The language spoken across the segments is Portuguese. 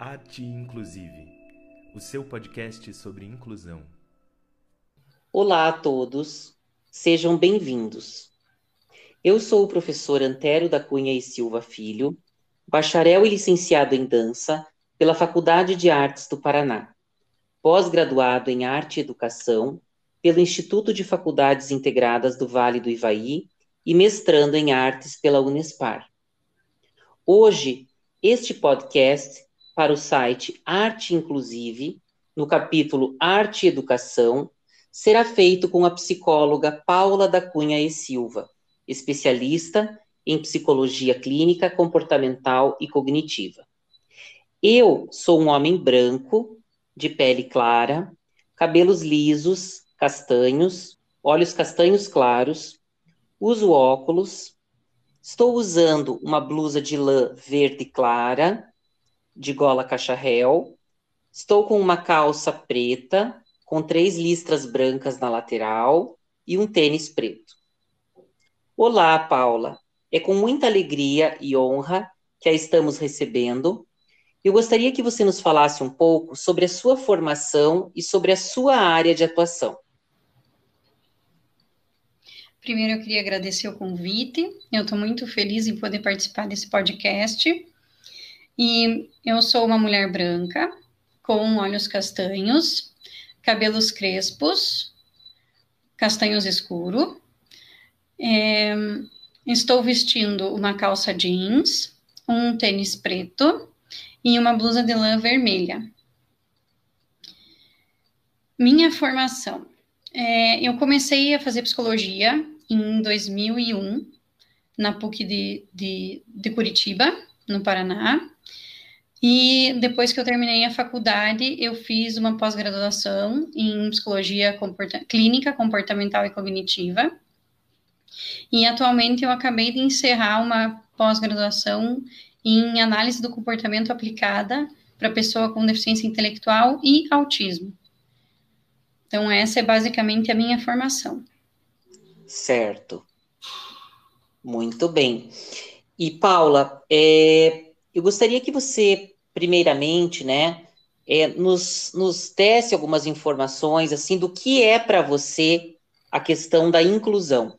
Arte Inclusive, o seu podcast sobre inclusão. Olá a todos, sejam bem-vindos. Eu sou o professor Antério da Cunha e Silva Filho, bacharel e licenciado em dança pela Faculdade de Artes do Paraná, pós-graduado em Arte e Educação pelo Instituto de Faculdades Integradas do Vale do Ivaí e mestrando em Artes pela Unespar. Hoje, este podcast para o site Arte Inclusive, no capítulo Arte e Educação, será feito com a psicóloga Paula da Cunha e Silva, especialista em psicologia clínica, comportamental e cognitiva. Eu sou um homem branco, de pele clara, cabelos lisos, castanhos, olhos castanhos claros, uso óculos, estou usando uma blusa de lã verde clara, de gola cacharel, estou com uma calça preta, com três listras brancas na lateral e um tênis preto. Olá, Paula. É com muita alegria e honra que a estamos recebendo eu gostaria que você nos falasse um pouco sobre a sua formação e sobre a sua área de atuação. Primeiro, eu queria agradecer o convite. Eu estou muito feliz em poder participar desse podcast. E eu sou uma mulher branca, com olhos castanhos, cabelos crespos, castanhos escuro. É, estou vestindo uma calça jeans, um tênis preto e uma blusa de lã vermelha. Minha formação. É, eu comecei a fazer psicologia em 2001, na PUC de, de, de Curitiba, no Paraná. E depois que eu terminei a faculdade, eu fiz uma pós-graduação em psicologia comporta clínica, comportamental e cognitiva. E atualmente eu acabei de encerrar uma pós-graduação em análise do comportamento aplicada para pessoa com deficiência intelectual e autismo. Então, essa é basicamente a minha formação. Certo. Muito bem. E, Paula, é, eu gostaria que você, primeiramente, né, é, nos, nos desse algumas informações, assim, do que é para você a questão da inclusão.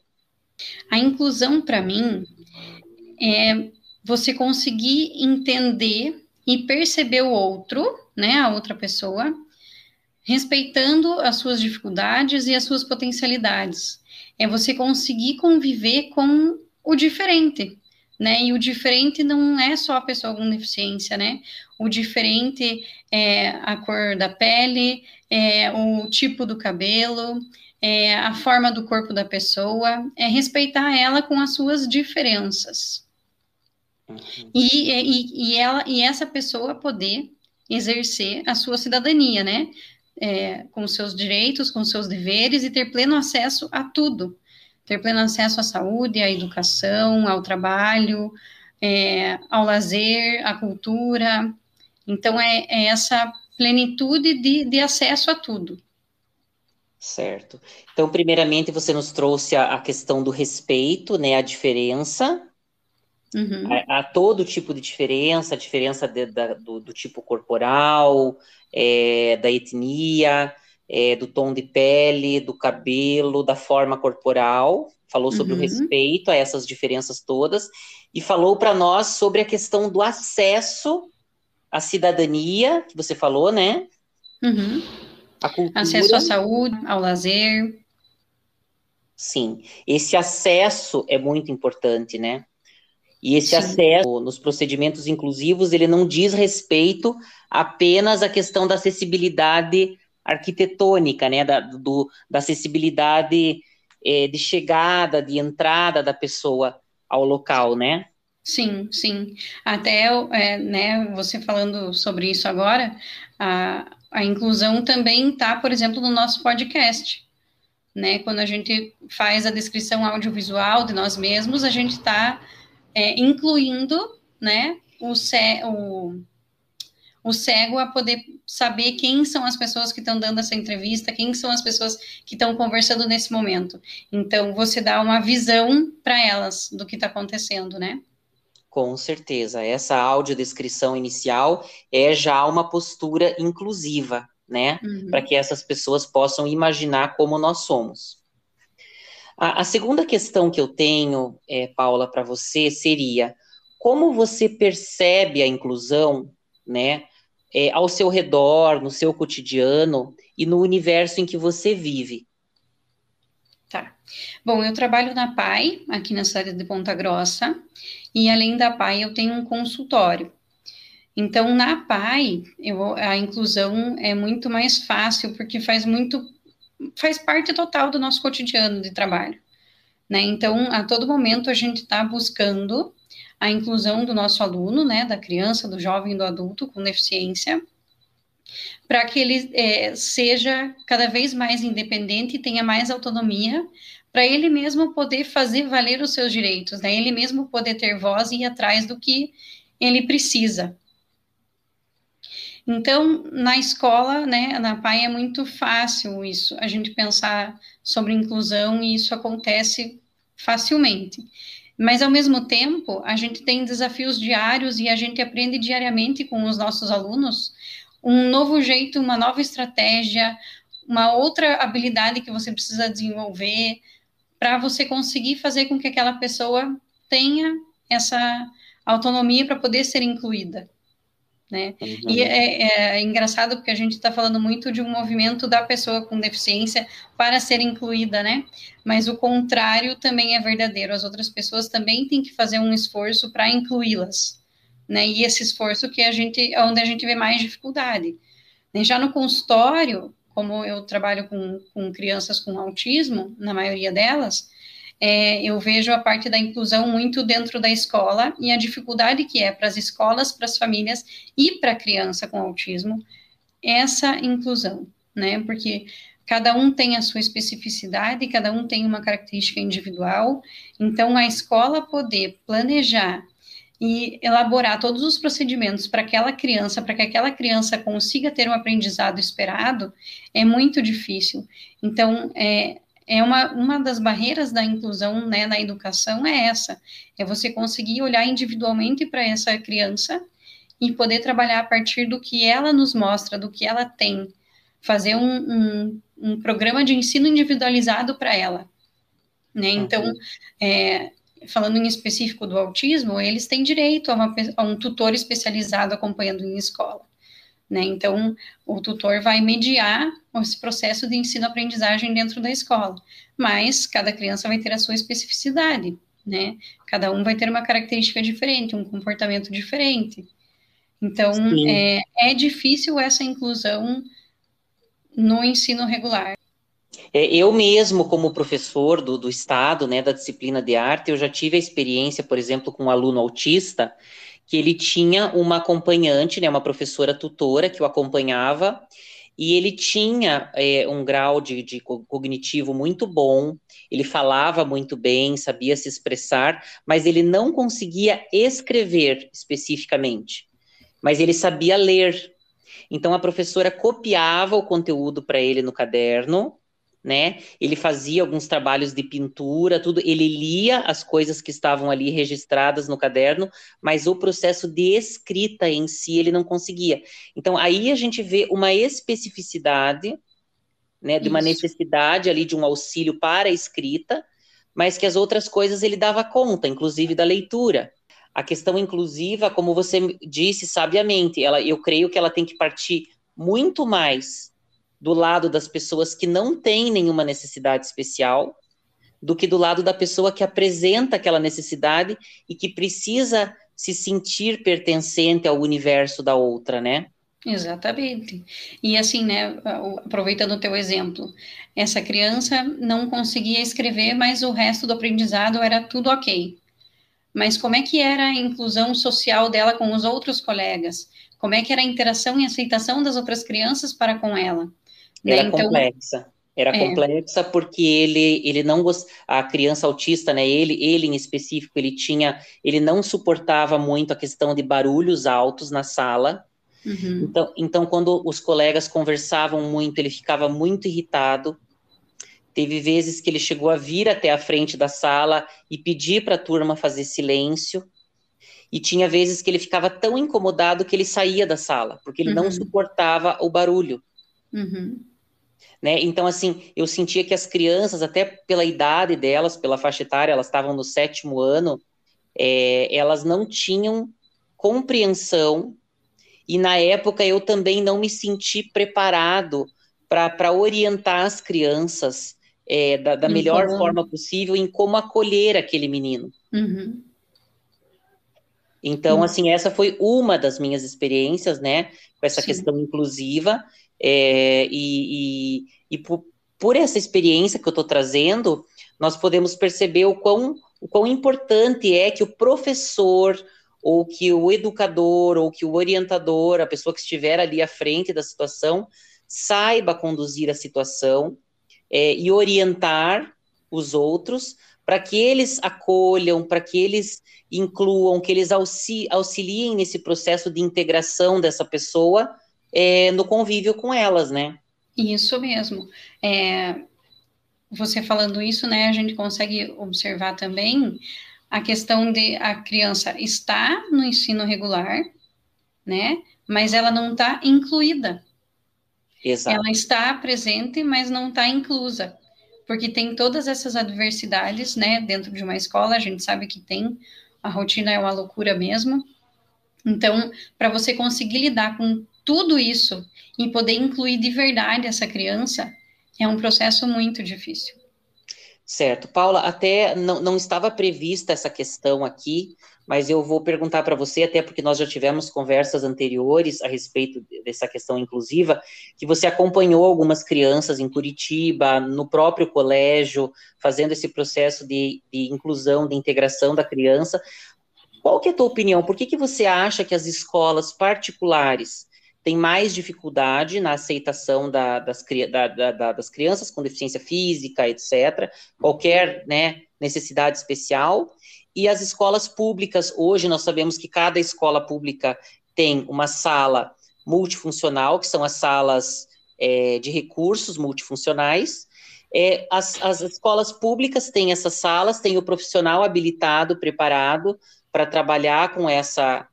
A inclusão, para mim, é você conseguir entender e perceber o outro, né, a outra pessoa, respeitando as suas dificuldades e as suas potencialidades. É você conseguir conviver com o diferente, né? E o diferente não é só a pessoa com deficiência, né? O diferente é a cor da pele, é o tipo do cabelo, é a forma do corpo da pessoa, é respeitar ela com as suas diferenças. Uhum. E, e, e, ela, e essa pessoa poder exercer a sua cidadania, né? É, com seus direitos, com seus deveres e ter pleno acesso a tudo. Ter pleno acesso à saúde, à educação, ao trabalho, é, ao lazer, à cultura. Então, é, é essa plenitude de, de acesso a tudo. Certo. Então, primeiramente, você nos trouxe a, a questão do respeito, né, a diferença, Uhum. Há, todo tipo de diferença, a diferença de, da, do, do, tipo corporal, é, da etnia, é, do tom de pele, do cabelo, da forma corporal. Falou sobre uhum. o respeito a essas diferenças todas e falou para nós sobre a questão do acesso à cidadania, que você falou, né? Uhum. A cultura. Acesso à saúde, ao lazer. Sim, esse acesso é muito importante, né? E esse Sim. acesso nos procedimentos inclusivos, ele não diz respeito apenas à questão da acessibilidade arquitetônica, né, da, do, da acessibilidade é, de chegada, de entrada da pessoa ao local, né? Sim, sim. Até, é, né, você falando sobre isso agora, a, a inclusão também está, por exemplo, no nosso podcast, né? Quando a gente faz a descrição audiovisual de nós mesmos, a gente está é, incluindo, né, o, o, o cego a poder saber quem são as pessoas que estão dando essa entrevista, quem são as pessoas que estão conversando nesse momento. Então, você dá uma visão para elas do que está acontecendo, né? Com certeza. Essa audiodescrição inicial é já uma postura inclusiva, né? Uhum. Para que essas pessoas possam imaginar como nós somos. A, a segunda questão que eu tenho, é, Paula, para você seria como você percebe a inclusão, né, é, ao seu redor, no seu cotidiano e no universo em que você vive? Tá. Bom, eu trabalho na PAI, aqui na cidade de Ponta Grossa, e além da PAI eu tenho um consultório. Então, na PAI, eu, a inclusão é muito mais fácil, porque faz muito, faz parte total do nosso cotidiano de trabalho. Né? Então, a todo momento a gente está buscando a inclusão do nosso aluno, né, da criança, do jovem, do adulto com deficiência, para que ele é, seja cada vez mais independente e tenha mais autonomia, para ele mesmo poder fazer valer os seus direitos, né? Ele mesmo poder ter voz e ir atrás do que ele precisa. Então, na escola, né, na PAI é muito fácil isso, a gente pensar sobre inclusão e isso acontece facilmente. Mas, ao mesmo tempo, a gente tem desafios diários e a gente aprende diariamente com os nossos alunos um novo jeito, uma nova estratégia, uma outra habilidade que você precisa desenvolver para você conseguir fazer com que aquela pessoa tenha essa autonomia para poder ser incluída né? Uhum. E é, é, engraçado porque a gente está falando muito de um movimento da pessoa com deficiência para ser incluída, né? Mas o contrário também é verdadeiro. As outras pessoas também têm que fazer um esforço para incluí-las, né? E esse esforço que a gente, é onde a gente vê mais dificuldade. Já no consultório, como eu trabalho com, com crianças com autismo, na maioria delas, é, eu vejo a parte da inclusão muito dentro da escola e a dificuldade que é para as escolas, para as famílias e para a criança com autismo essa inclusão, né? Porque cada um tem a sua especificidade, cada um tem uma característica individual, então a escola poder planejar e elaborar todos os procedimentos para aquela criança, para que aquela criança consiga ter um aprendizado esperado, é muito difícil. Então, é, é uma, uma das barreiras da inclusão né, na educação é essa, é você conseguir olhar individualmente para essa criança e poder trabalhar a partir do que ela nos mostra, do que ela tem, fazer um, um, um programa de ensino individualizado para ela. Né? Então, é, falando em específico do autismo, eles têm direito a, uma, a um tutor especializado acompanhando em escola. Né? Então, o tutor vai mediar esse processo de ensino-aprendizagem dentro da escola, mas cada criança vai ter a sua especificidade, né? Cada um vai ter uma característica diferente, um comportamento diferente. Então, é, é, difícil essa inclusão no ensino regular. É, eu mesmo, como professor do, do Estado, né, da disciplina de arte, eu já tive a experiência, por exemplo, com um aluno autista, que ele tinha uma acompanhante, né, uma professora tutora que o acompanhava, e ele tinha é, um grau de, de, cognitivo muito bom, ele falava muito bem, sabia se expressar, mas ele não conseguia escrever especificamente, mas ele sabia ler. Então a professora copiava o conteúdo para ele no caderno né? Ele fazia alguns trabalhos de pintura, tudo. Ele lia as coisas que estavam ali registradas no caderno, mas o processo de escrita em si ele não conseguia. Então aí a gente vê uma especificidade, né, de Isso. uma necessidade ali de um auxílio para a escrita, mas que as outras coisas ele dava conta, inclusive da leitura. A questão inclusiva, como você disse sabiamente, ela, eu creio que ela tem que partir muito mais do lado das pessoas que não têm nenhuma necessidade especial, do que do lado da pessoa que apresenta aquela necessidade e que precisa se sentir pertencente ao universo da outra, né? Exatamente. E assim, né, aproveitando o teu exemplo, essa criança não conseguia escrever, mas o resto do aprendizado era tudo ok. Mas como é que era a inclusão social dela com os outros colegas? Como é que era a interação e aceitação das outras crianças para com ela? Né? Era então, complexa. Era é. complexa porque ele, ele não gost... a criança autista, né? Ele, ele em específico, ele tinha, ele não suportava muito a questão de barulhos altos na sala. Uhum. Então, então, quando os colegas conversavam muito, ele ficava muito irritado. Teve vezes que ele chegou a vir até a frente da sala e pedir para a turma fazer silêncio. e tinha vezes que ele ficava tão incomodado que ele saía da sala, porque ele uhum. não suportava o barulho. Uhum. Né? Então, assim, eu sentia que as crianças, até pela idade delas, pela faixa etária, elas estavam no sétimo ano, é, elas não tinham compreensão, e na época eu também não me senti preparado para orientar as crianças é, da, da melhor forma possível em como acolher aquele menino. Uhum. Então, uhum. assim, essa foi uma das minhas experiências, né, com essa Sim. questão inclusiva, é, e, e, e por, por, essa experiência que eu estou trazendo, nós podemos perceber o quão, o quão importante é que o professor, ou que o educador, ou que o orientador, a pessoa que estiver ali à frente da situação, saiba conduzir a situação é, e orientar os outros para que eles acolham, para que eles incluam, que eles auxiliem nesse processo de integração dessa pessoa é, no convívio com elas, né? Isso mesmo. É, você falando isso, né, a gente consegue observar também a questão de a criança está no ensino regular, né, mas ela não está incluída. Exato. Ela está presente, mas não está inclusa, porque tem todas essas adversidades, né, dentro de uma escola, a gente sabe que tem, a rotina é uma loucura mesmo. Então, para você conseguir lidar com tudo isso e poder incluir de verdade essa criança, é um processo muito difícil. Certo. Paula, até não, não estava prevista essa questão aqui, mas eu vou perguntar para você, até porque nós já tivemos conversas anteriores a respeito dessa questão inclusiva, que você acompanhou algumas crianças em Curitiba, no próprio colégio, fazendo esse processo de, de inclusão, de integração da criança. Qual que é a tua opinião? Por que, que você acha que as escolas particulares têm mais dificuldade na aceitação da, das, da, da, das crianças com deficiência física, etc., qualquer né, necessidade especial, e as escolas públicas, hoje nós sabemos que cada escola pública tem uma sala multifuncional, que são as salas é, de recursos multifuncionais. É, as, as escolas públicas têm essas salas, tem o profissional habilitado, preparado para trabalhar com essa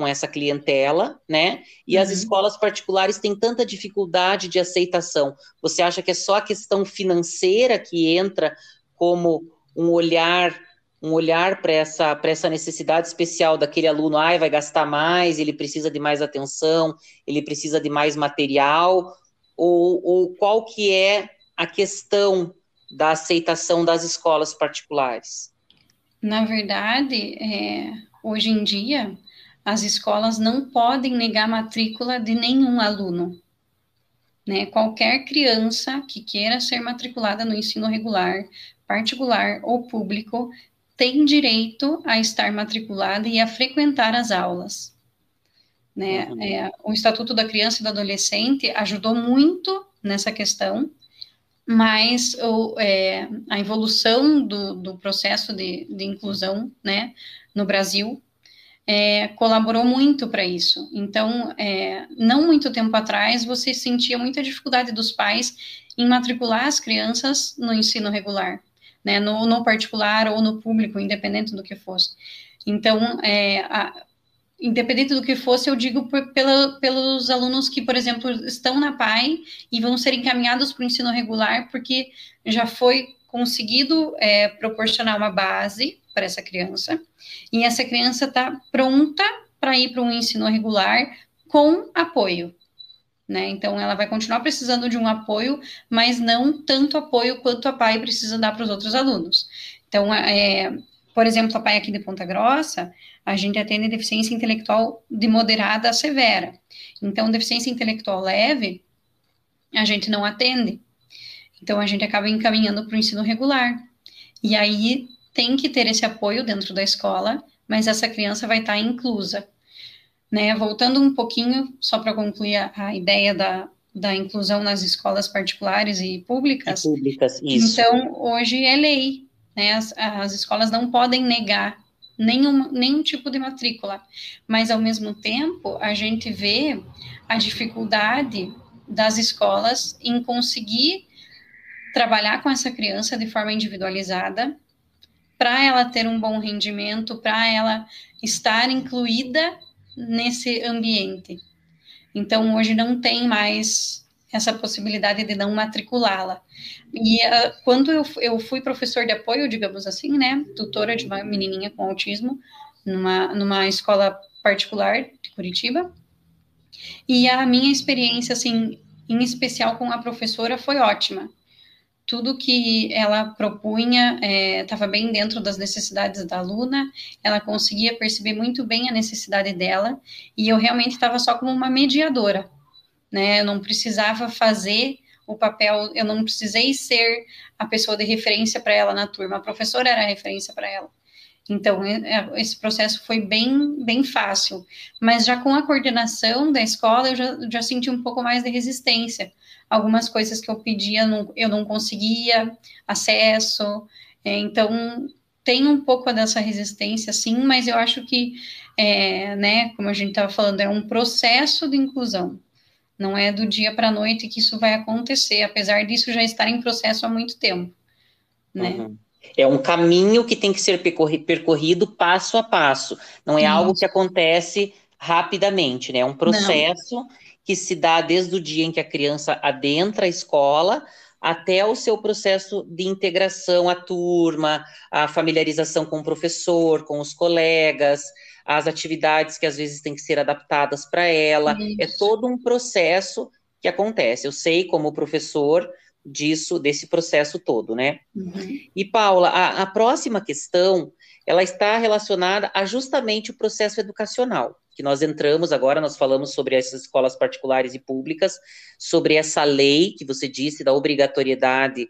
com essa clientela, né? E uhum. as escolas particulares têm tanta dificuldade de aceitação. Você acha que é só a questão financeira que entra como um olhar um olhar para essa, essa necessidade especial daquele aluno, ai, vai gastar mais, ele precisa de mais atenção, ele precisa de mais material, ou, ou qual que é a questão da aceitação das escolas particulares? Na verdade, é, hoje em dia, as escolas não podem negar matrícula de nenhum aluno. Né? Qualquer criança que queira ser matriculada no ensino regular, particular ou público tem direito a estar matriculada e a frequentar as aulas. Né? Uhum. É, o Estatuto da Criança e do Adolescente ajudou muito nessa questão, mas o, é, a evolução do, do processo de, de, inclusão né, no Brasil é, colaborou muito para isso. Então, é, não muito tempo atrás, você sentia muita dificuldade dos pais em matricular as crianças no ensino regular né, no, no particular ou no público, independente do que fosse. Então, é, a, independente do que fosse, eu digo por, pela, pelos alunos que, por exemplo, estão na PAI e vão ser encaminhados para o ensino regular, porque já foi conseguido é, proporcionar uma base para essa criança, e essa criança está pronta para ir para um ensino regular com apoio, né? Então, ela vai continuar precisando de um apoio, mas não tanto apoio quanto a PAI precisa dar para os outros alunos. Então, é, por exemplo, a PAI aqui de Ponta Grossa, a gente atende deficiência intelectual de moderada a severa. Então, deficiência intelectual leve, a gente não atende. Então, a gente acaba encaminhando para o ensino regular. E aí, tem que ter esse apoio dentro da escola, mas essa criança vai estar inclusa. Né? Voltando um pouquinho, só para concluir a, a, ideia da, da inclusão nas escolas particulares e públicas. E públicas, isso. Então, hoje é lei, né? As, as escolas não podem negar nenhum, nenhum tipo de matrícula, mas ao mesmo tempo a gente vê a dificuldade das escolas em conseguir trabalhar com essa criança de forma individualizada, para ela ter um bom rendimento, para ela estar incluída nesse ambiente. Então, hoje não tem mais essa possibilidade de não matriculá-la. E uh, quando eu, eu fui professor de apoio, digamos assim, né, tutora de uma menininha com autismo, numa, numa escola particular de Curitiba, e a minha experiência, assim, em especial com a professora, foi ótima. Tudo que ela propunha estava é, bem dentro das necessidades da aluna, ela conseguia perceber muito bem a necessidade dela, e eu realmente estava só como uma mediadora, né? Eu não precisava fazer o papel, eu não precisei ser a pessoa de referência para ela na turma, a professora era a referência para ela. Então, é, esse processo foi bem, bem fácil. Mas já com a coordenação da escola, eu já, já senti um pouco mais de resistência. Algumas coisas que eu pedia, não, eu não conseguia acesso. É, então, tem um pouco dessa resistência, sim, mas eu acho que, é, né, como a gente estava falando, é um processo de inclusão. Não é do dia para a noite que isso vai acontecer, apesar disso já estar em processo há muito tempo, né? Uhum. É um caminho que tem que ser percorrido passo a passo. Não é Isso. algo que acontece rapidamente, né? É um processo Não. que se dá desde o dia em que a criança adentra a escola até o seu processo de integração à turma, a familiarização com o professor, com os colegas, as atividades que às vezes têm que ser adaptadas para ela. É Isso. É todo um processo que acontece. Eu sei, como professor, disso, desse processo todo, né? Uhum. E, Paula, a, a, próxima questão, ela está relacionada a justamente o processo educacional, que nós entramos agora, nós falamos sobre essas escolas particulares e públicas, sobre essa lei que você disse, da obrigatoriedade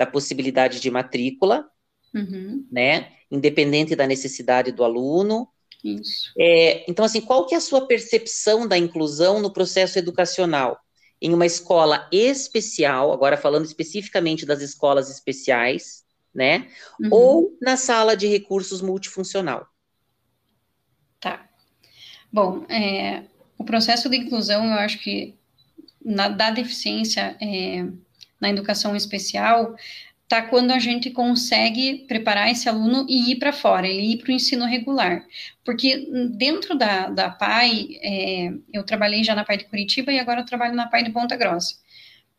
da possibilidade de matrícula, uhum. né? Independente da necessidade do aluno. Isso. É, então, assim, qual que é a sua percepção da inclusão no processo educacional? Em uma escola especial, agora falando especificamente das escolas especiais, né? Uhum. Ou na sala de recursos multifuncional. Tá. Bom, é, o processo de inclusão, eu acho que na, da deficiência é, na educação especial, tá quando a gente consegue preparar esse aluno e ir para fora, ele ir para o ensino regular. Porque dentro da, da PAI, é, eu trabalhei já na PAI de Curitiba e agora eu trabalho na PAI de Ponta Grossa.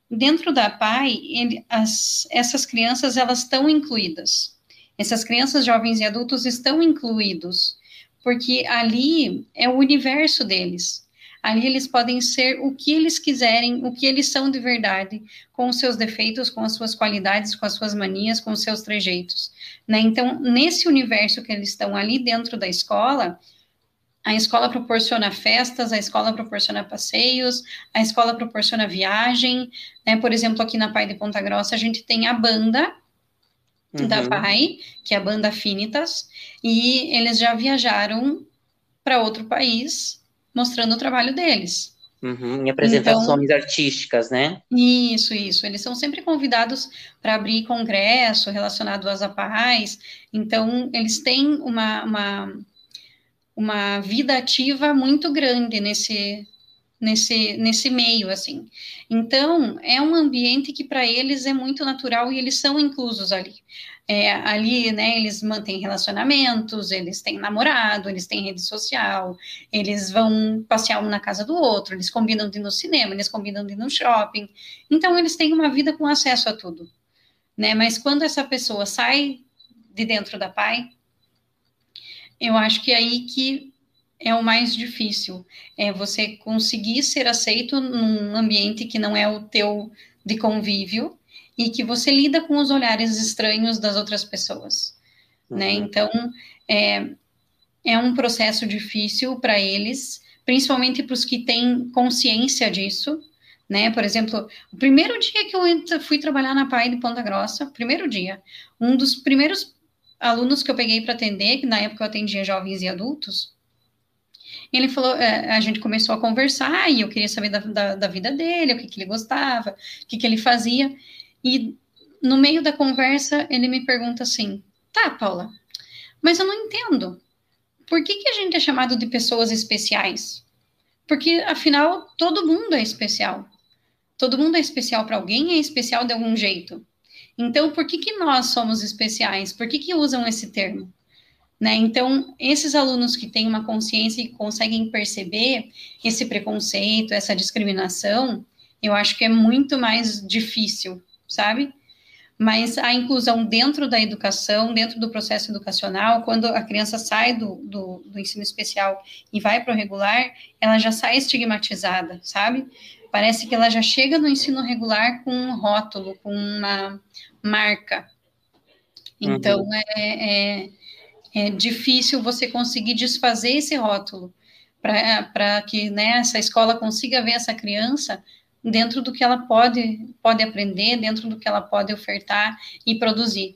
Dentro da PAI, ele, as, essas crianças, elas estão incluídas. Essas crianças, jovens e adultos estão incluídos, porque ali é o universo deles. Ali eles podem ser o que eles quiserem, o que eles são de verdade, com os seus defeitos, com as suas qualidades, com as suas manias, com os seus trejeitos. Né? Então, nesse universo que eles estão ali dentro da escola, a escola proporciona festas, a escola proporciona passeios, a escola proporciona viagem. Né? Por exemplo, aqui na Pai de Ponta Grossa, a gente tem a banda uhum. da Pai, que é a banda Finitas, e eles já viajaram para outro país mostrando o trabalho deles. Uhum, em apresentações então, artísticas, né? Isso, isso. Eles são sempre convidados para abrir congresso relacionado às APAIs, então eles têm uma, uma, uma vida ativa muito grande nesse, nesse, nesse meio, assim. Então, é um ambiente que para eles é muito natural e eles são inclusos ali. É, ali, né, eles mantêm relacionamentos, eles têm namorado, eles têm rede social, eles vão passear um na casa do outro, eles combinam de ir no cinema, eles combinam de ir no shopping. Então, eles têm uma vida com acesso a tudo, né? Mas quando essa pessoa sai de dentro da pai, eu acho que é aí que é o mais difícil, é você conseguir ser aceito num ambiente que não é o teu de convívio, e que você lida com os olhares estranhos das outras pessoas, né? uhum. né? Então, é, é um processo difícil para eles, principalmente para os que têm consciência disso, né? Por exemplo, o primeiro dia que eu fui trabalhar na PAI de Ponta Grossa, primeiro dia, um dos primeiros alunos que eu peguei para atender, que na época eu atendia jovens e adultos, ele falou, é, a gente começou a conversar e eu queria saber da, da, da vida dele, o que, que ele gostava, o que, que ele fazia. E no meio da conversa, ele me pergunta assim: tá, Paula, mas eu não entendo. Por que, que a gente é chamado de pessoas especiais? Porque, afinal, todo mundo é especial. Todo mundo é especial para alguém é especial de algum jeito. Então, por que, que nós somos especiais? Por que, que usam esse termo? Né? Então, esses alunos que têm uma consciência e conseguem perceber esse preconceito, essa discriminação, eu acho que é muito mais difícil, sabe? Mas a inclusão dentro da educação, dentro do processo educacional, quando a criança sai do, do, do ensino especial e vai para o regular, ela já sai estigmatizada, sabe? Parece que ela já chega no ensino regular com um rótulo, com uma marca. Então, uhum. é, é, é difícil você conseguir desfazer esse rótulo para que né, essa escola consiga ver essa criança dentro do que ela pode, pode aprender, dentro do que ela pode ofertar e produzir.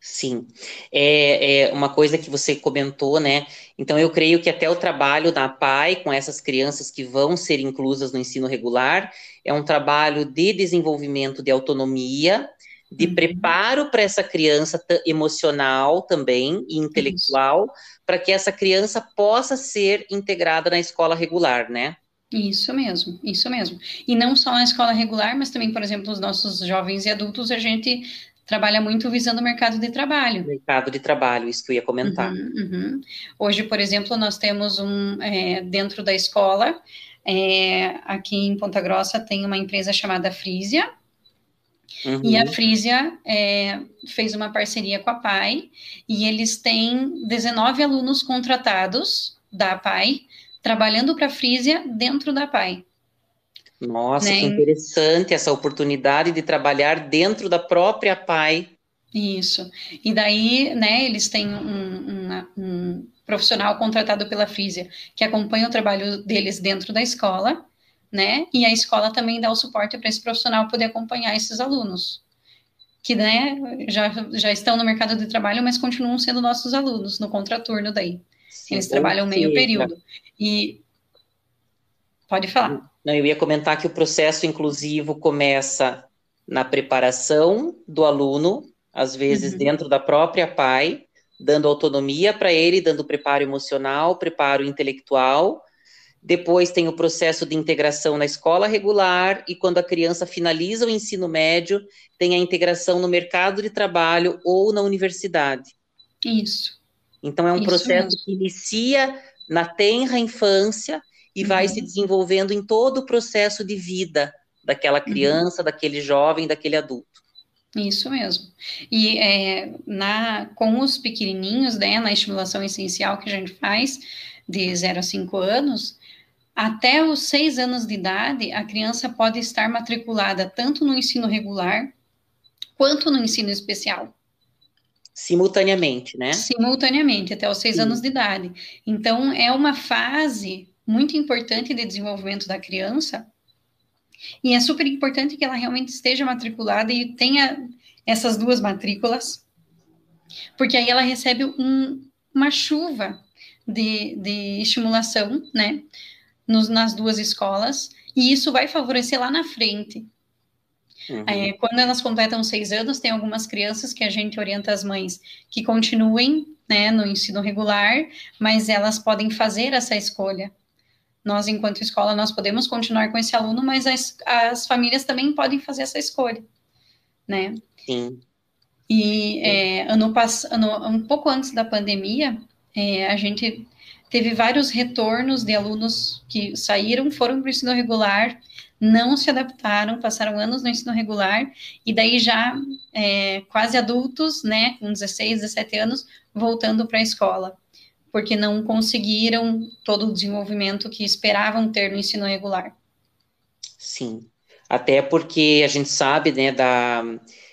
Sim, é, é, uma coisa que você comentou, né? Então, eu creio que até o trabalho da PAI com essas crianças que vão ser inclusas no ensino regular é um trabalho de desenvolvimento de autonomia, de uhum. preparo para essa criança emocional também e intelectual, para que essa criança possa ser integrada na escola regular, né? Isso mesmo, isso mesmo. E não só na escola regular, mas também, por exemplo, os nossos jovens e adultos, a gente trabalha muito visando o mercado de trabalho. Mercado de trabalho, isso que eu ia comentar. Uhum, uhum. Hoje, por exemplo, nós temos um, é, dentro da escola, é, aqui em Ponta Grossa, tem uma empresa chamada Frisia, Uhum. E a Frisia é, fez uma parceria com a PAI e eles têm 19 alunos contratados da PAI trabalhando para a Frisia dentro da PAI. Nossa, né? que interessante essa oportunidade de trabalhar dentro da própria PAI. Isso. E daí, né, eles têm um, um, um profissional contratado pela Frisia que acompanha o trabalho deles dentro da escola, né? E a escola também dá o suporte para esse profissional poder acompanhar esses alunos que né, já, já estão no mercado de trabalho, mas continuam sendo nossos alunos no contraturno daí. Sim, Eles trabalham meio período. E pode falar. Não, eu ia comentar que o processo inclusivo começa na preparação do aluno, às vezes uhum. dentro da própria PAI, dando autonomia para ele, dando preparo emocional, preparo intelectual. Depois tem o processo de integração na escola regular e quando a criança finaliza o ensino médio, tem a integração no mercado de trabalho ou na universidade. Isso. Então, é um Isso processo mesmo. que inicia na tenra infância e uhum. vai se desenvolvendo em todo o processo de vida daquela uhum. criança, uhum. daquele jovem, daquele adulto. Isso mesmo. E é, na, com os pequenininhos, né, na estimulação essencial que a gente faz, de 0 a 5 anos, até os 6 anos de idade, a criança pode estar matriculada tanto no ensino regular quanto no ensino especial simultaneamente, né? Simultaneamente, até os seis Sim. anos de idade. Então, é uma fase muito importante de desenvolvimento da criança, e é super importante que ela realmente esteja matriculada e tenha essas duas matrículas, porque aí ela recebe um, uma chuva de, de estimulação, né, nos, nas duas escolas, e isso vai favorecer lá na frente Uhum. É, quando elas completam seis anos, tem algumas crianças que a gente orienta as mães que continuem né, no ensino regular, mas elas podem fazer essa escolha. Nós, enquanto escola, nós podemos continuar com esse aluno, mas as, as famílias também podem fazer essa escolha, né? Sim. E é, ano passado, um pouco antes da pandemia, é, a gente teve vários retornos de alunos que saíram, foram para o ensino regular, não se adaptaram, passaram anos no ensino regular, e daí já é, quase adultos, né, com 16, 17 anos, voltando para a escola, porque não conseguiram todo o desenvolvimento que esperavam ter no ensino regular. Sim, até porque a gente sabe, né, da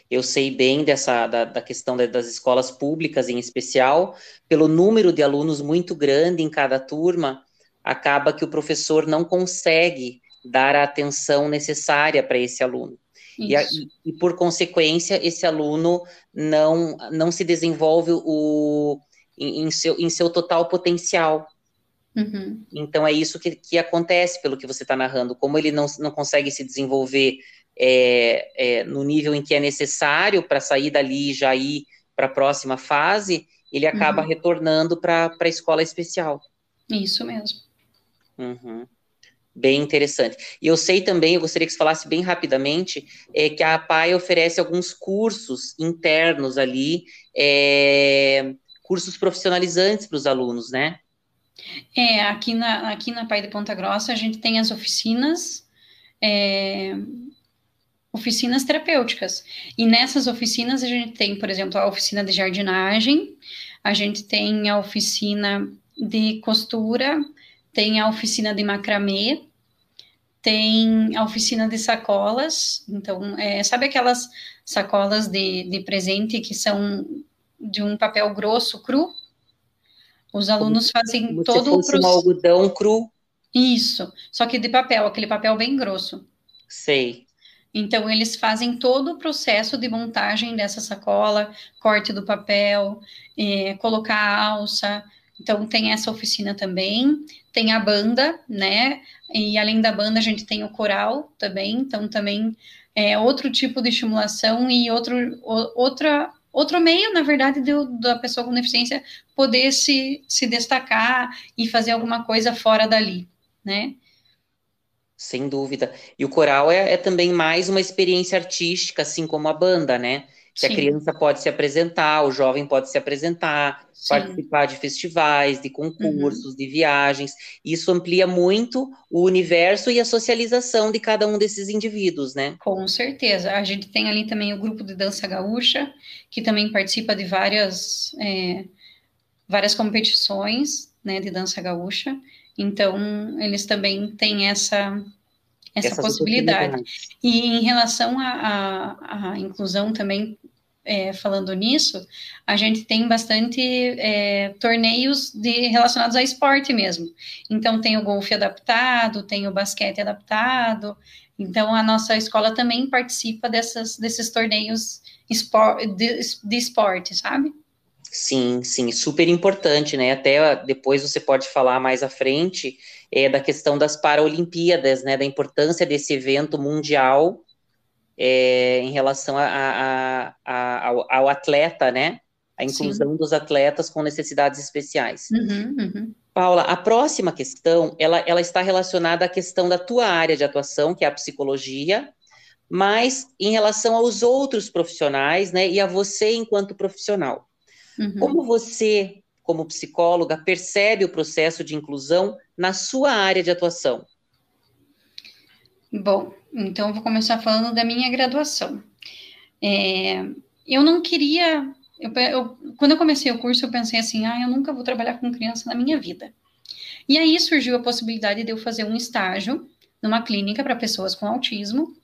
eu sei bem dessa da, da questão das escolas públicas em especial, pelo número de alunos muito grande em cada turma, acaba que o professor não consegue dar a atenção necessária para esse aluno. E, e, e, por consequência, esse aluno não, não se desenvolve o, em, em seu, em seu total potencial. Uhum. Então, é isso que, que acontece, pelo que você está narrando. Como ele não, não consegue se desenvolver é, é, no nível em que é necessário para sair dali e já ir para a próxima fase, ele acaba uhum. retornando para a escola especial. Isso mesmo. Uhum. Bem interessante. E eu sei também, eu gostaria que você falasse bem rapidamente, é, que a APAI oferece alguns cursos internos ali, é, cursos profissionalizantes para os alunos, né? É, aqui na, aqui na Pai de Ponta Grossa a gente tem as oficinas, é, oficinas terapêuticas. E nessas oficinas a gente tem, por exemplo, a oficina de jardinagem, a gente tem a oficina de costura, tem a oficina de macramê, tem a oficina de sacolas. Então, é, sabe aquelas sacolas de, de presente que são de um papel grosso, cru? Os alunos fazem Como todo se fosse o processo. um algodão cru, Isso, só que de papel, aquele papel bem grosso. sei. Então, eles fazem todo o processo de montagem dessa sacola, corte do papel, eh, colocar a alça. Então, tem essa oficina também. Tem a banda, né? E além da banda, a gente tem o coral também. Então, também é outro tipo de estimulação e outro, outra, outro meio, na verdade, de- da pessoa com deficiência poder se, se destacar e fazer alguma coisa fora dali, né? Sem dúvida. E o coral é, é também mais uma experiência artística, assim como a banda, né? Que a Sim. criança pode se apresentar, o jovem pode se apresentar, Sim. participar de festivais, de concursos, de viagens. Isso amplia muito o universo e a socialização de cada um desses indivíduos, né? Com certeza. A gente tem ali também o grupo de dança gaúcha, que também participa de várias, é, várias competições, né, de dança gaúcha. Então, eles também têm essa, essa Essas possibilidade. E em relação à inclusão também, é, falando nisso, a gente tem bastante é, torneios de, relacionados a esporte mesmo. Então, tem o golfe adaptado, tem o basquete adaptado. Então, a nossa escola também participa dessas, desses torneios espor, de, de esporte, sabe? Sim, sim, super importante, né? Até depois você pode falar mais à frente é, da questão das Paralimpíadas, né? Da importância desse evento mundial é, em relação a, a- a- ao, ao atleta, né? A inclusão dos atletas com necessidades especiais. Uhum, uhum. Paula, a próxima questão, ela, ela está relacionada à questão da tua área de atuação, que é a psicologia, mas em relação aos outros profissionais, né? E a você enquanto profissional. Uhum. Como você, como psicóloga, percebe o processo de inclusão na sua área de atuação? Bom, então vou começar falando da minha graduação. É, eu não queria. eu- eu- quando eu comecei o curso, eu pensei assim: ah, eu nunca vou trabalhar com criança na minha vida. E aí surgiu a possibilidade de eu fazer um estágio numa clínica para pessoas com autismo,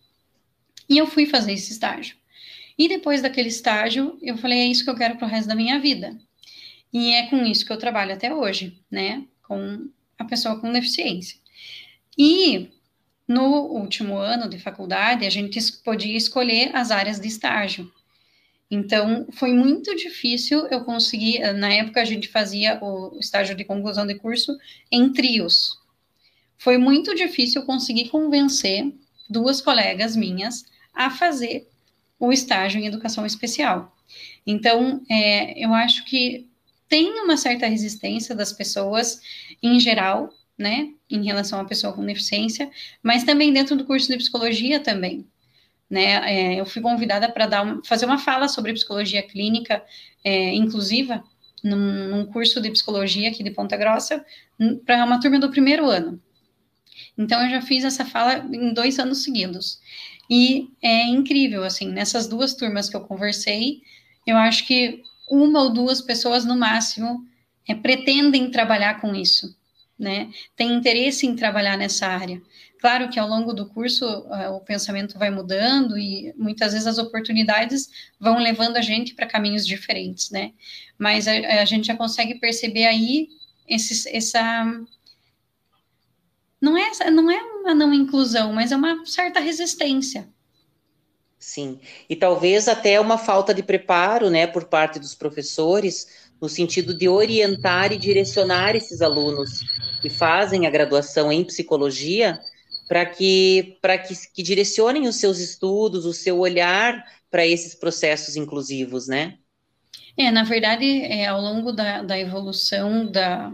e eu fui fazer esse estágio. E depois daquele estágio, eu falei: é isso que eu quero para o resto da minha vida. E é com isso que eu trabalho até hoje, né? Com a pessoa com deficiência. E no último ano de faculdade, a gente podia escolher as áreas de estágio. Então, foi muito difícil eu conseguir. Na época, a gente fazia o estágio de conclusão de curso em trios. Foi muito difícil eu conseguir convencer duas colegas minhas a fazer o estágio em educação especial. Então, é, eu acho que tem uma certa resistência das pessoas em geral, né, em relação à pessoa com deficiência, mas também dentro do curso de psicologia também. Né, é, eu fui convidada para dar um, fazer uma fala sobre psicologia clínica é, inclusiva num, num, curso de psicologia aqui de Ponta Grossa para uma turma do primeiro ano. Então eu já fiz essa fala em dois anos seguidos e é incrível assim nessas duas turmas que eu conversei, eu acho que uma ou duas pessoas no máximo é, pretendem trabalhar com isso, né? Tem interesse em trabalhar nessa área. Claro que ao longo do curso uh, o pensamento vai mudando e muitas vezes as oportunidades vão levando a gente para caminhos diferentes, né? Mas a, a, gente já consegue perceber aí esse, essa não é não é uma não inclusão, mas é uma certa resistência. Sim, e talvez até uma falta de preparo, né, por parte dos professores, no sentido de orientar e direcionar esses alunos que fazem a graduação em psicologia para que, que, que direcionem os seus estudos, o seu olhar para esses processos inclusivos, né? É, na verdade, é, ao longo da, da evolução da,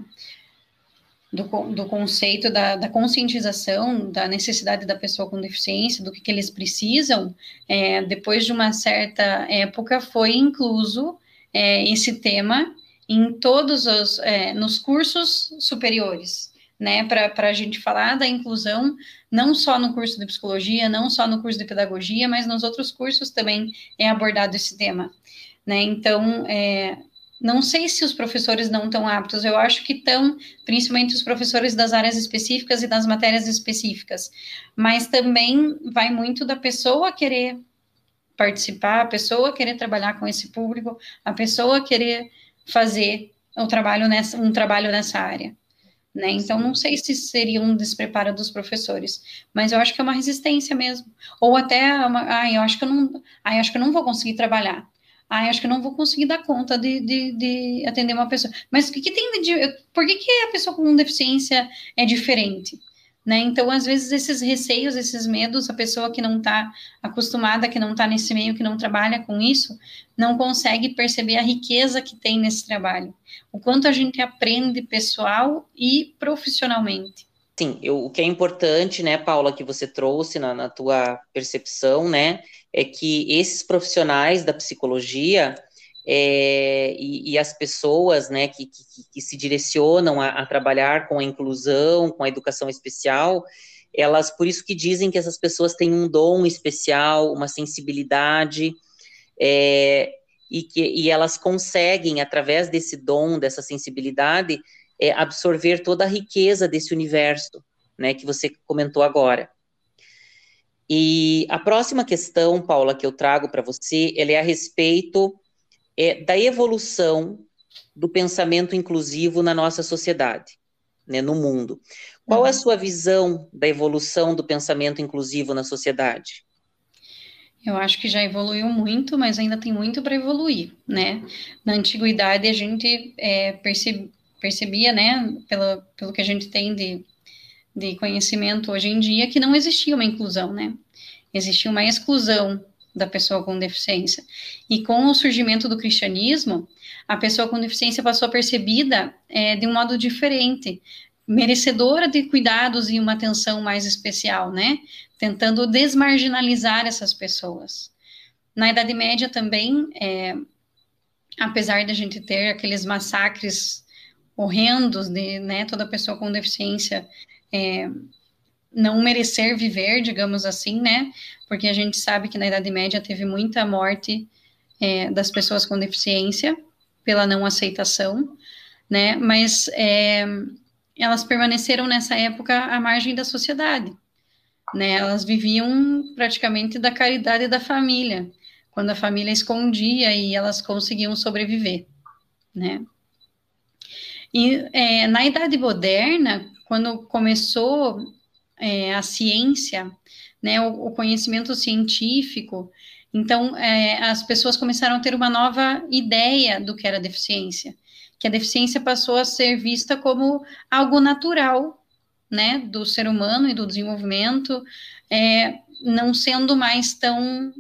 do, do conceito da, da, conscientização da necessidade da pessoa com deficiência, do que, que eles precisam, é, depois de uma certa época, foi incluso é, esse tema em todos os, é, nos cursos superiores, né, para a gente falar da inclusão, não só no curso de psicologia, não só no curso de pedagogia, mas nos outros cursos também é abordado esse tema, né, então, é, não sei se os professores não estão aptos, eu acho que estão, principalmente os professores das áreas específicas e das matérias específicas, mas também vai muito da pessoa querer participar, a pessoa querer trabalhar com esse público, a pessoa querer fazer um trabalho nessa, um trabalho nessa área. Né? Então, não sei se seria um despreparo dos professores, mas eu acho que é uma resistência mesmo. Ou até, uma, ah, eu acho que eu não, ah, eu acho que eu não vou conseguir trabalhar ah, acho que não vou conseguir dar conta de, de, de atender uma pessoa. Mas o que, que tem de. Por que, que a pessoa com deficiência é diferente? Né? Então, às vezes, esses receios, esses medos, a pessoa que não está acostumada, que não está nesse meio, que não trabalha com isso, não consegue perceber a riqueza que tem nesse trabalho. O quanto a gente aprende pessoal e profissionalmente. Sim, eu, o que é importante, né, Paula, que você trouxe na, na tua percepção, né, é que esses profissionais da psicologia é, e, e, as pessoas né, que, que, que se direcionam a, a, trabalhar com a inclusão, com a educação especial, elas, por isso que dizem que essas pessoas têm um dom especial, uma sensibilidade, é, e que e elas conseguem, através desse dom, dessa sensibilidade, é, absorver toda a riqueza desse universo, né, que você comentou agora. E a próxima questão, Paula, que eu trago para você, ela é a respeito é, da evolução do pensamento inclusivo na nossa sociedade, né, no mundo. Qual é a uhum. sua visão da evolução do pensamento inclusivo na sociedade? Eu acho que já evoluiu muito, mas ainda tem muito para evoluir, né? Na antiguidade a gente é, percebe, percebia, né, pelo, pelo que a gente tem de de conhecimento hoje em dia que não existia uma inclusão, né? Existia uma exclusão da pessoa com deficiência. E com o surgimento do cristianismo, a pessoa com deficiência passou a percebida é, de um modo diferente, merecedora de cuidados e uma atenção mais especial, né? Tentando desmarginalizar essas pessoas. Na Idade Média também, é, apesar de a gente ter aqueles massacres horrendos de né, toda pessoa com deficiência é, não merecer viver, digamos assim, né? Porque a gente sabe que na Idade Média teve muita morte é, das pessoas com deficiência pela não aceitação, né? Mas é, elas permaneceram nessa época à margem da sociedade, né? Elas viviam praticamente da caridade da família, quando a família escondia e elas conseguiam sobreviver, né? E é, na Idade Moderna, quando começou é, a ciência, né, o, o conhecimento científico, então é, as pessoas começaram a ter uma nova ideia do que era deficiência, que a deficiência passou a ser vista como algo natural, né, do ser humano e do desenvolvimento, é, não sendo mais tão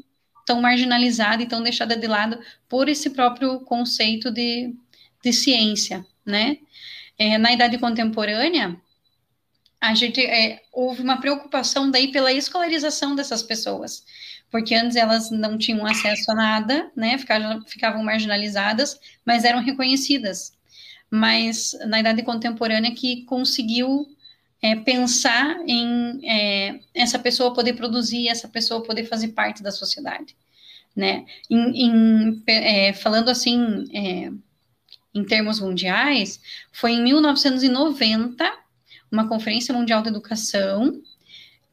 tão marginalizada e tão deixada de lado por esse próprio conceito de, de ciência, né? É, na idade contemporânea, a gente é, houve uma preocupação daí pela escolarização dessas pessoas, porque antes elas não tinham acesso a nada, né, ficavam, ficavam marginalizadas, mas eram reconhecidas. Mas na idade contemporânea que conseguiu é, pensar em é, essa pessoa poder produzir, essa pessoa poder fazer parte da sociedade, né? Em, em, é, falando assim, é, em termos mundiais, foi em 1990 uma Conferência Mundial da Educação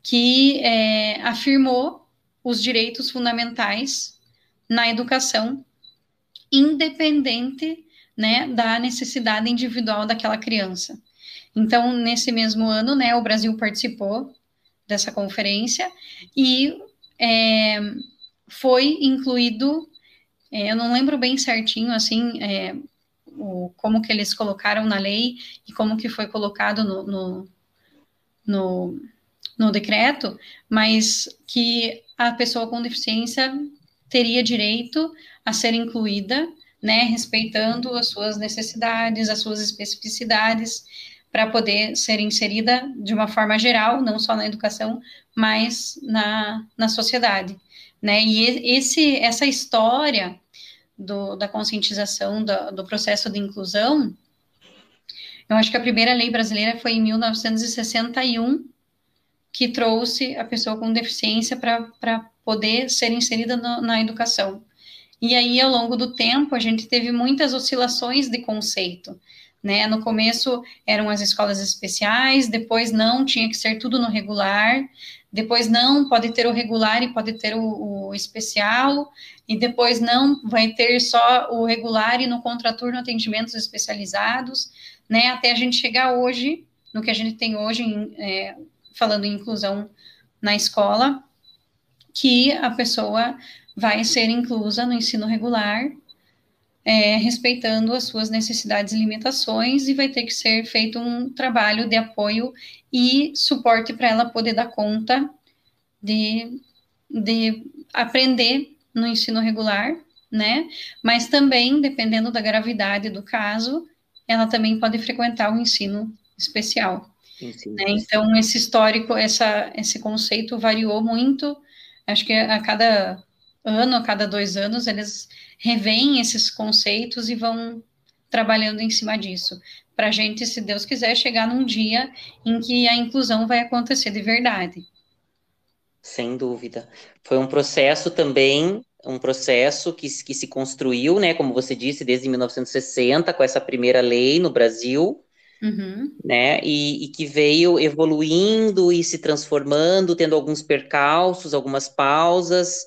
que é, afirmou os direitos fundamentais na educação, independente né, da necessidade individual daquela criança. Então, nesse mesmo ano, né, o Brasil participou dessa conferência e é, foi incluído, é, eu não lembro bem certinho, assim, é, o, como que eles colocaram na lei e como que foi colocado no, no, no, no decreto, mas que a pessoa com deficiência teria direito a ser incluída, né, respeitando as suas necessidades, as suas especificidades, para poder ser inserida de uma forma geral, não só na educação, mas na, na sociedade. Né? E esse, essa história do, da conscientização do, do processo de inclusão, eu acho que a primeira lei brasileira foi em 1961, que trouxe a pessoa com deficiência para poder ser inserida no, na educação. E aí, ao longo do tempo, a gente teve muitas oscilações de conceito. Né? No começo eram as escolas especiais, depois não, tinha que ser tudo no regular, depois não, pode ter o regular e pode ter o, o especial, e depois não, vai ter só o regular e no contraturno atendimentos especializados, né? Até a gente chegar hoje, no que a gente tem hoje, em, é, falando em inclusão na escola, que a pessoa vai ser inclusa no ensino regular, é, respeitando as suas necessidades e limitações, e vai ter que ser feito um trabalho de apoio e suporte para ela poder dar conta de, de aprender no ensino regular, né? Mas também, dependendo da gravidade do caso, ela também pode frequentar o ensino especial. Né? Então, esse histórico, essa, esse conceito variou muito. Acho que a cada ano, a cada dois anos, eles revêem esses conceitos e vão trabalhando em cima disso. Para a gente, se Deus quiser, chegar num dia em que a inclusão vai acontecer de verdade. Sem dúvida. Foi um processo também, um processo que, que se construiu, né, como você disse, desde 1960, com essa primeira lei no Brasil, uhum. né, e, e, que veio evoluindo e se transformando, tendo alguns percalços, algumas pausas,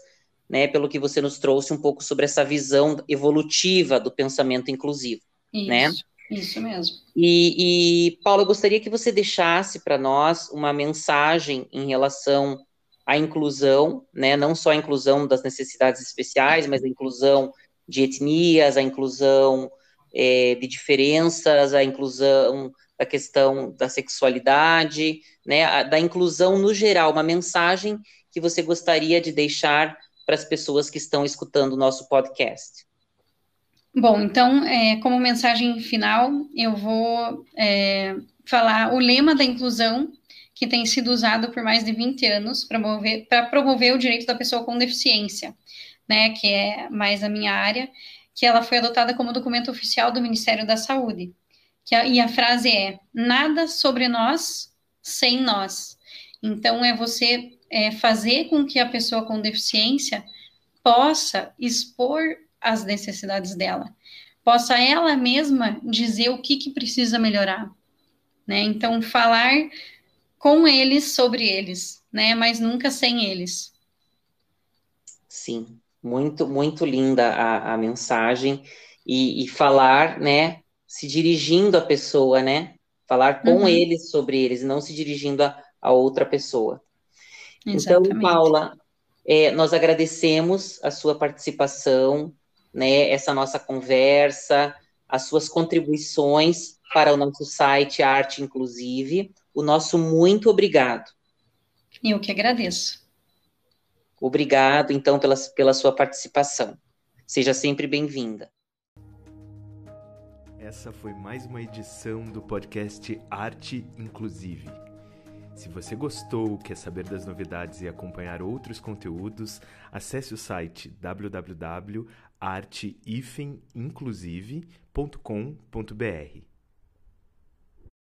né, pelo que você nos trouxe um pouco sobre essa visão evolutiva do pensamento inclusivo, isso, né? Isso mesmo. E, e Paulo, eu gostaria que você deixasse para nós uma mensagem em relação à inclusão, né, não só a inclusão das necessidades especiais, mas a inclusão de etnias, a inclusão é, de diferenças, a inclusão da questão da sexualidade, né, a, da inclusão no geral, uma mensagem que você gostaria de deixar para as pessoas que estão escutando o nosso podcast? Bom, então, é, como mensagem final, eu vou é, falar o lema da inclusão, que tem sido usado por mais de 20 anos para promover, promover o direito da pessoa com deficiência, né, que é mais a minha área, que ela foi adotada como documento oficial do Ministério da Saúde. A, e a frase é: nada sobre nós sem nós. Então, é você é, fazer com que a pessoa com deficiência possa expor as necessidades dela, possa ela mesma dizer o que, que precisa melhorar, né? Então, falar com eles sobre eles, né? Mas nunca sem eles. Sim, muito, muito linda a, a mensagem e, e falar, né? Se dirigindo à pessoa, né? Falar com uhum. eles sobre eles, não se dirigindo a, a outra pessoa. Então, Exatamente. Então, Paula, é, nós agradecemos a sua participação, né, essa nossa conversa, as suas contribuições para o nosso site Arte Inclusive. O nosso muito obrigado. Eu que agradeço. Obrigado, então, pela, pela sua participação. Seja sempre bem-vinda. Essa foi mais uma edição do podcast Arte Inclusive. Se você gostou, quer saber das novidades e acompanhar outros conteúdos, acesse o site www.arteinclusive.com.br.